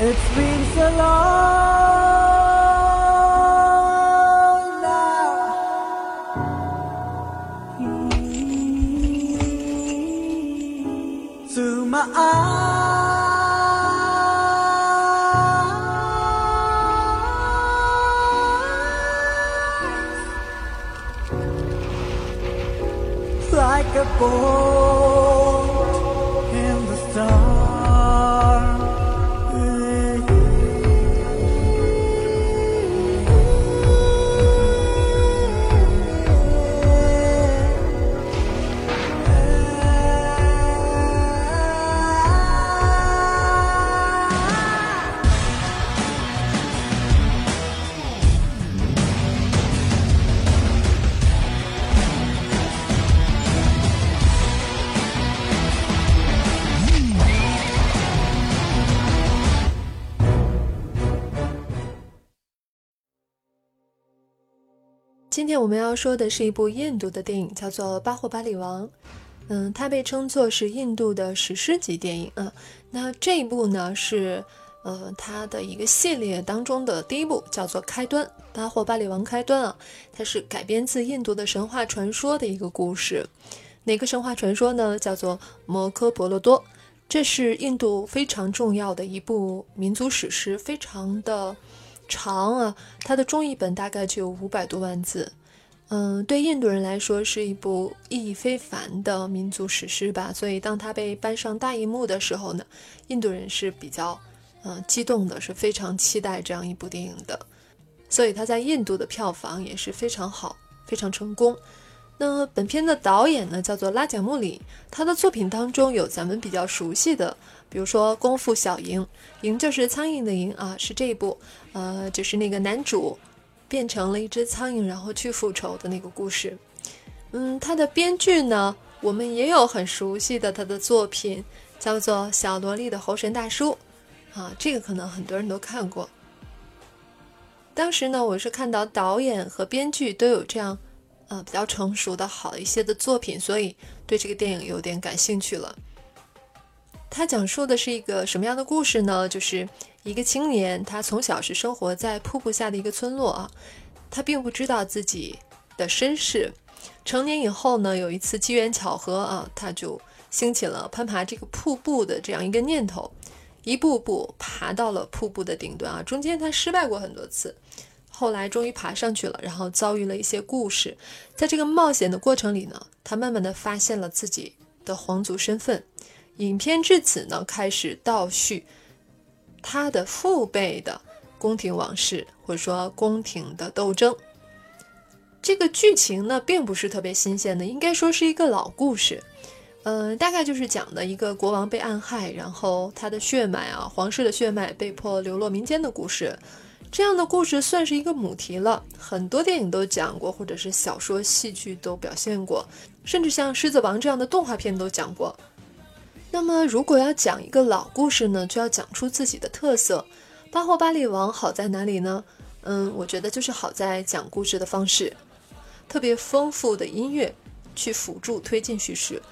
It's been so long 今天我们要说的是一部印度的电影，叫做《巴霍巴利王》。嗯，它被称作是印度的史诗级电影啊。那这一部呢是呃它的一个系列当中的第一部，叫做《开端》。《巴霍巴利王》开端啊，它是改编自印度的神话传说的一个故事。哪个神话传说呢？叫做摩诃婆罗多。这是印度非常重要的一部民族史诗，非常的长啊，它的中译本大概就有五百多万字。嗯，对印度人来说是一部意义非凡的民族史诗吧。所以当它被搬上大荧幕的时候呢，印度人是比较嗯激动的，是非常期待这样一部电影的。所以它在印度的票房也是非常好，非常成功。那本片的导演呢，叫做拉贾穆里，他的作品当中有咱们比较熟悉的，比如说《功夫小蝇》，蝇就是苍蝇的蝇啊，是这一部，呃，就是那个男主变成了一只苍蝇，然后去复仇的那个故事。嗯，他的编剧呢，我们也有很熟悉的他的作品，叫做《小萝莉的猴神大叔》，啊，这个可能很多人都看过。当时呢，我是看到导演和编剧都有这样。呃，比较成熟的好一些的作品，所以对这个电影有点感兴趣了。它讲述的是一个什么样的故事呢？就是一个青年，他从小是生活在瀑布下的一个村落啊，他并不知道自己的身世。成年以后呢，有一次机缘巧合啊，他就兴起了攀爬这个瀑布的这样一个念头，一步步爬到了瀑布的顶端啊。中间他失败过很多次。后来终于爬上去了，然后遭遇了一些故事。在这个冒险的过程里呢，他慢慢的发现了自己的皇族身份。影片至此呢，开始倒叙他的父辈的宫廷往事，或者说宫廷的斗争。这个剧情呢，并不是特别新鲜的，应该说是一个老故事。嗯，大概就是讲的一个国王被暗害，然后他的血脉啊，皇室的血脉被迫流落民间的故事。这样的故事算是一个母题了，很多电影都讲过，或者是小说、戏剧都表现过，甚至像《狮子王》这样的动画片都讲过。那么，如果要讲一个老故事呢，就要讲出自己的特色。《巴霍巴利王》好在哪里呢？嗯，我觉得就是好在讲故事的方式，特别丰富的音乐去辅助推进叙事。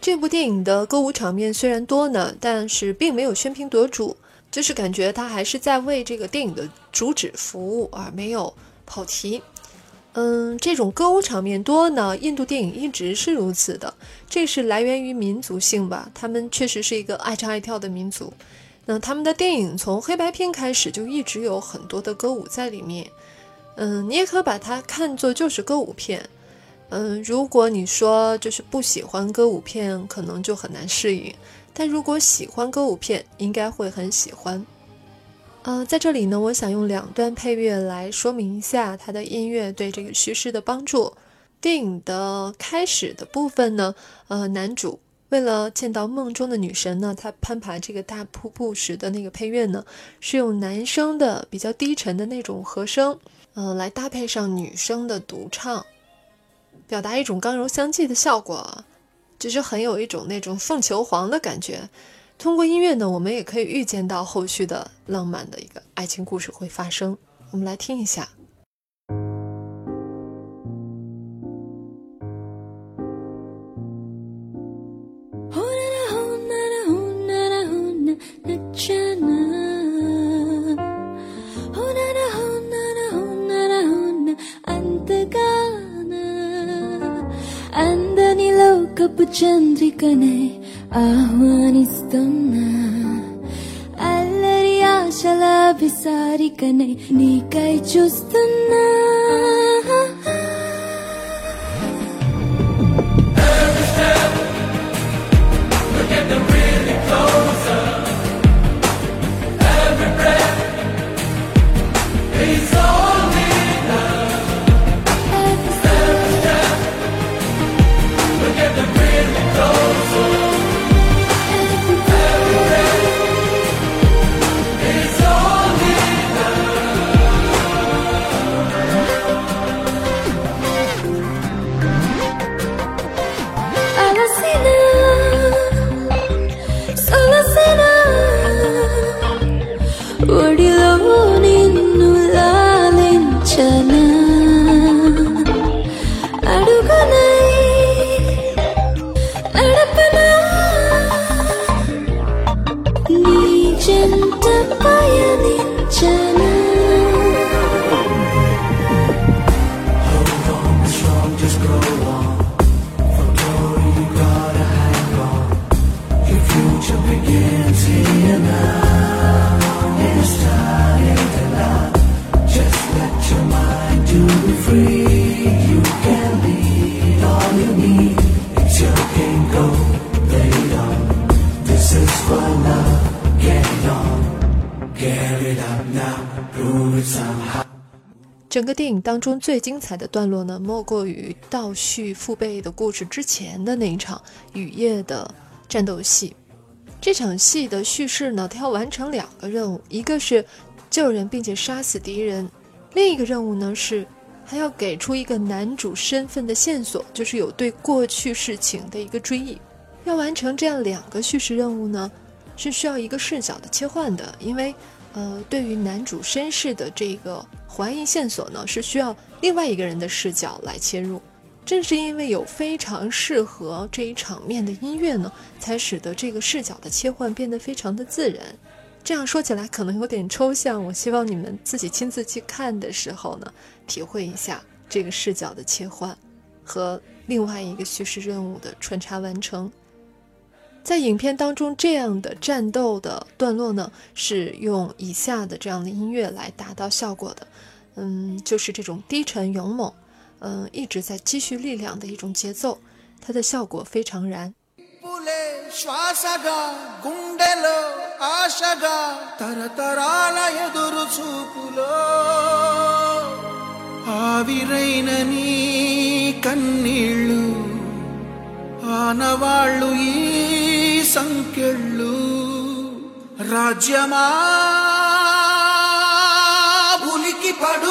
这部电影的歌舞场面虽然多呢，但是并没有喧宾夺主。就是感觉他还是在为这个电影的主旨服务，而没有跑题。嗯，这种歌舞场面多呢，印度电影一直是如此的，这是来源于民族性吧？他们确实是一个爱唱爱跳的民族。那他们的电影从黑白片开始就一直有很多的歌舞在里面。嗯，你也可把它看作就是歌舞片。嗯，如果你说就是不喜欢歌舞片，可能就很难适应。但如果喜欢歌舞片，应该会很喜欢。呃，在这里呢，我想用两段配乐来说明一下它的音乐对这个叙事的帮助。电影的开始的部分呢，呃，男主为了见到梦中的女神呢，他攀爬这个大瀑布时的那个配乐呢，是用男生的比较低沉的那种和声，呃，来搭配上女生的独唱，表达一种刚柔相济的效果。就是很有一种那种凤求凰的感觉。通过音乐呢我们也可以预见到后续的浪漫的一个爱情故事会发生。我们来听一下。ఆహ్వానిస్తున్నా. అల్లరి ఆశల విసారికనే నీకై చూస్తున్నా. 整个电影当中最精彩的段落呢，莫过于倒叙父辈的故事之前的那一场雨夜的战斗戏。这场戏的叙事呢，它要完成两个任务，一个是救人并且杀死敌人，另一个任务呢是还要给出一个男主身份的线索，就是有对过去事情的一个追忆。要完成这样两个叙事任务呢，是需要一个视角的切换的，因为。呃，对于男主身世的这个怀疑线索呢，是需要另外一个人的视角来切入。正是因为有非常适合这一场面的音乐呢，才使得这个视角的切换变得非常的自然。这样说起来可能有点抽象，我希望你们自己亲自去看的时候呢，体会一下这个视角的切换和另外一个叙事任务的穿插完成。在影片当中，这样的战斗的段落呢，是用以下的这样的音乐来达到效果的，嗯，就是这种低沉勇猛，嗯，一直在积蓄力量的一种节奏，它的效果非常燃。 పులే శ్వాసగా గుండెలో ఆశగా తరతరాల ఎదురు చూపులో ఆవిరైన నీ కన్నీళ్ళు ఆనవాళ్ళు ఈ సంకెళ్ళు రాజ్యమా? ఉలికి పడు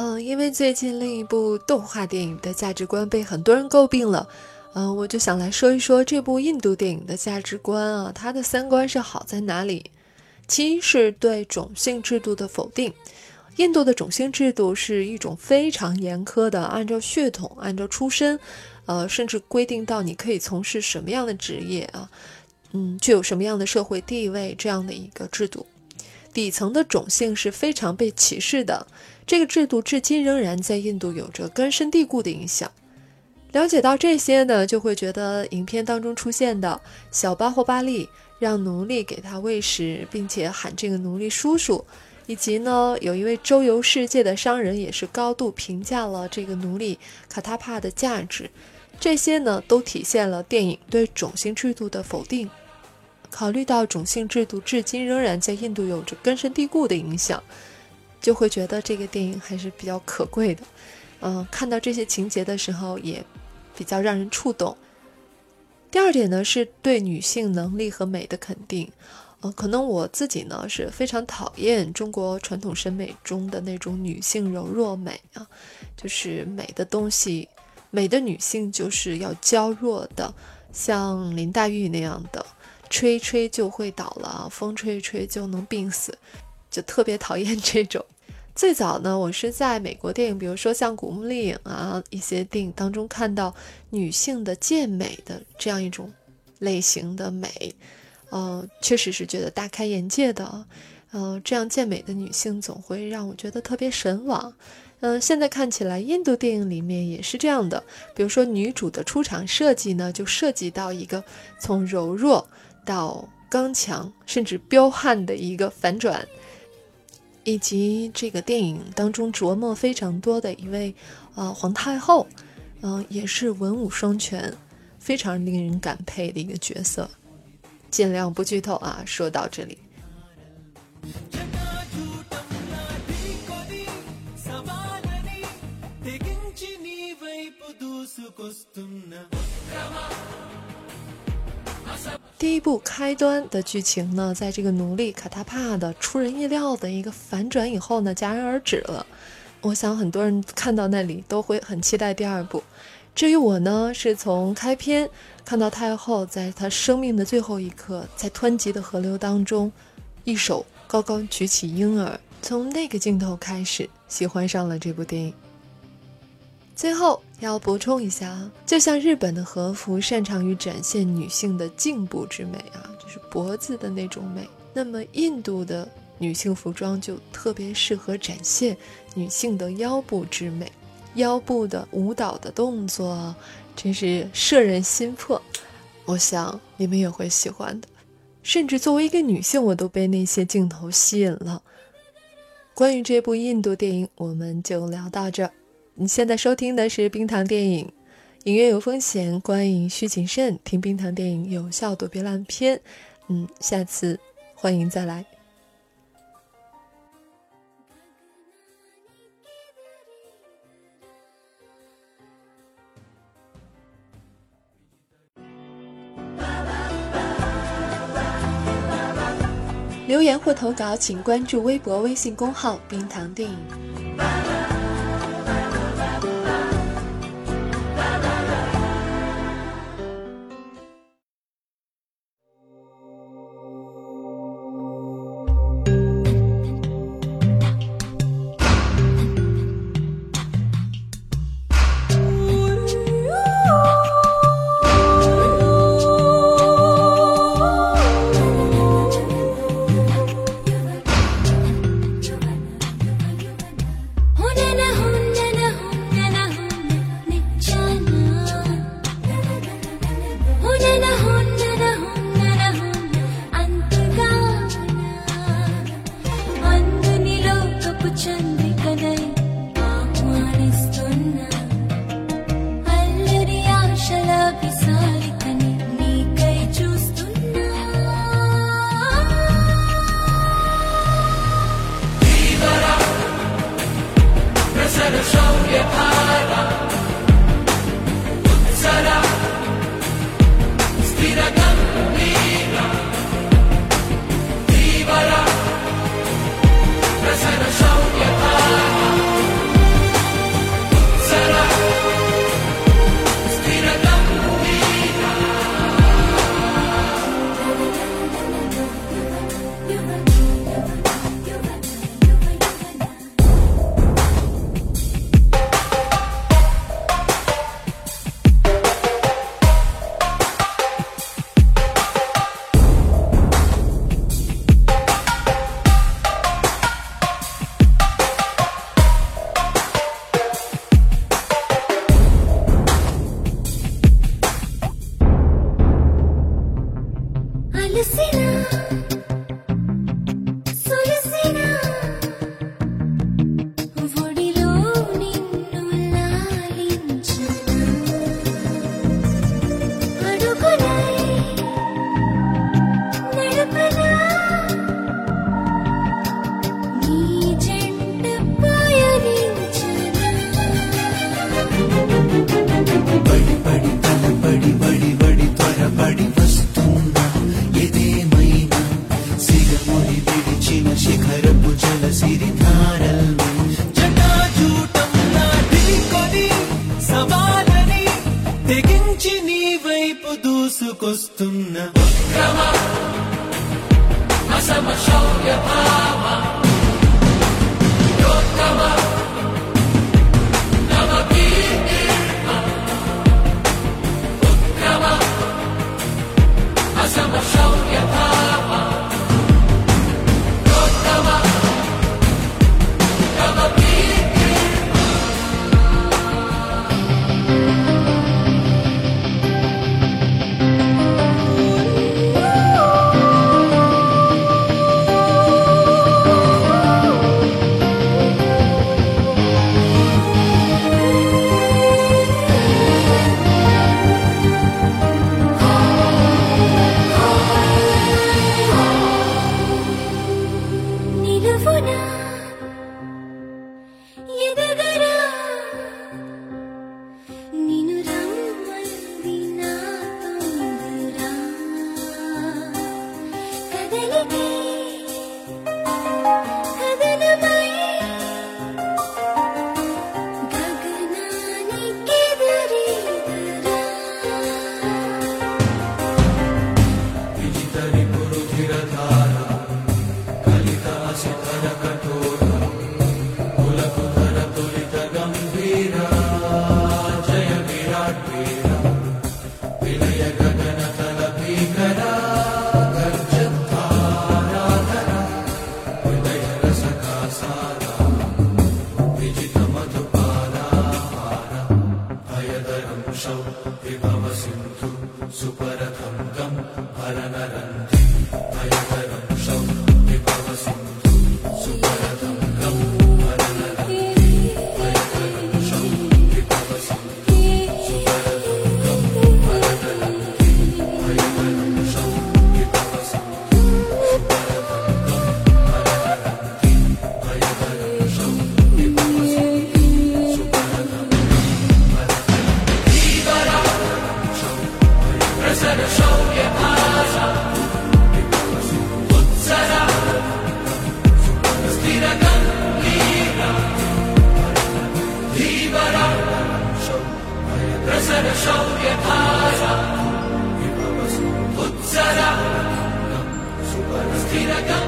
嗯，因为最近另一部动画电影的价值观被很多人诟病了，嗯，我就想来说一说这部印度电影的价值观啊，它的三观是好在哪里？其一是对种姓制度的否定，印度的种姓制度是一种非常严苛的，按照血统、按照出身，呃，甚至规定到你可以从事什么样的职业啊，嗯，具有什么样的社会地位这样的一个制度。底层的种姓是非常被歧视的，这个制度至今仍然在印度有着根深蒂固的影响。了解到这些呢，就会觉得影片当中出现的小巴或巴利让奴隶给他喂食，并且喊这个奴隶叔叔，以及呢有一位周游世界的商人也是高度评价了这个奴隶卡塔帕的价值，这些呢都体现了电影对种姓制度的否定。考虑到种姓制度至今仍然在印度有着根深蒂固的影响，就会觉得这个电影还是比较可贵的。嗯，看到这些情节的时候也比较让人触动。第二点呢，是对女性能力和美的肯定。呃，可能我自己呢是非常讨厌中国传统审美中的那种女性柔弱美啊，就是美的东西，美的女性就是要娇弱的，像林黛玉那样的。吹吹就会倒了，风吹吹就能病死，特别讨厌这种。最早呢，我是在美国电影，比如说像《古墓丽影》啊一些电影当中看到女性的健美的这样一种类型的美，呃，确实是觉得大开眼界的。呃，这样健美的女性总会让我觉得特别神往。嗯，现在看起来印度电影里面也是这样的，比如说女主的出场设计呢，就涉及到一个从柔弱。到刚强甚至彪悍的一个反转，以及这个电影当中琢磨非常多的一位呃皇太后，嗯，也是文武双全，非常令人感佩的一个角色。尽量不剧透啊，说到这里。第一部开端的剧情呢，在这个奴隶卡塔帕的出人意料的一个反转以后呢，戛然而止了。我想很多人看到那里都会很期待第二部。至于我呢，是从开篇看到太后在她生命的最后一刻，在湍急的河流当中，一手高高举起婴儿，从那个镜头开始喜欢上了这部电影。最后要补充一下啊，就像日本的和服擅长于展现女性的颈部之美啊，就是脖子的那种美，那么印度的女性服装就特别适合展现女性的腰部之美，腰部的舞蹈的动作真是摄人心魄，我想你们也会喜欢的。甚至作为一个女性，我都被那些镜头吸引了。关于这部印度电影，我们就聊到这儿。你现在收听的是冰糖电影，影院有风险，观影需谨慎。听冰糖电影，有效躲避烂片。嗯，下次欢迎再来。留言或投稿，请关注微博、微信公号“冰糖电影”。శిఖరపు జల సిరిధారల్ని జటాజూటం నాటికొని సవాలని తెగించి నీ వైపు దూసుకొస్తున్న నిలువునా su, su. Here I come.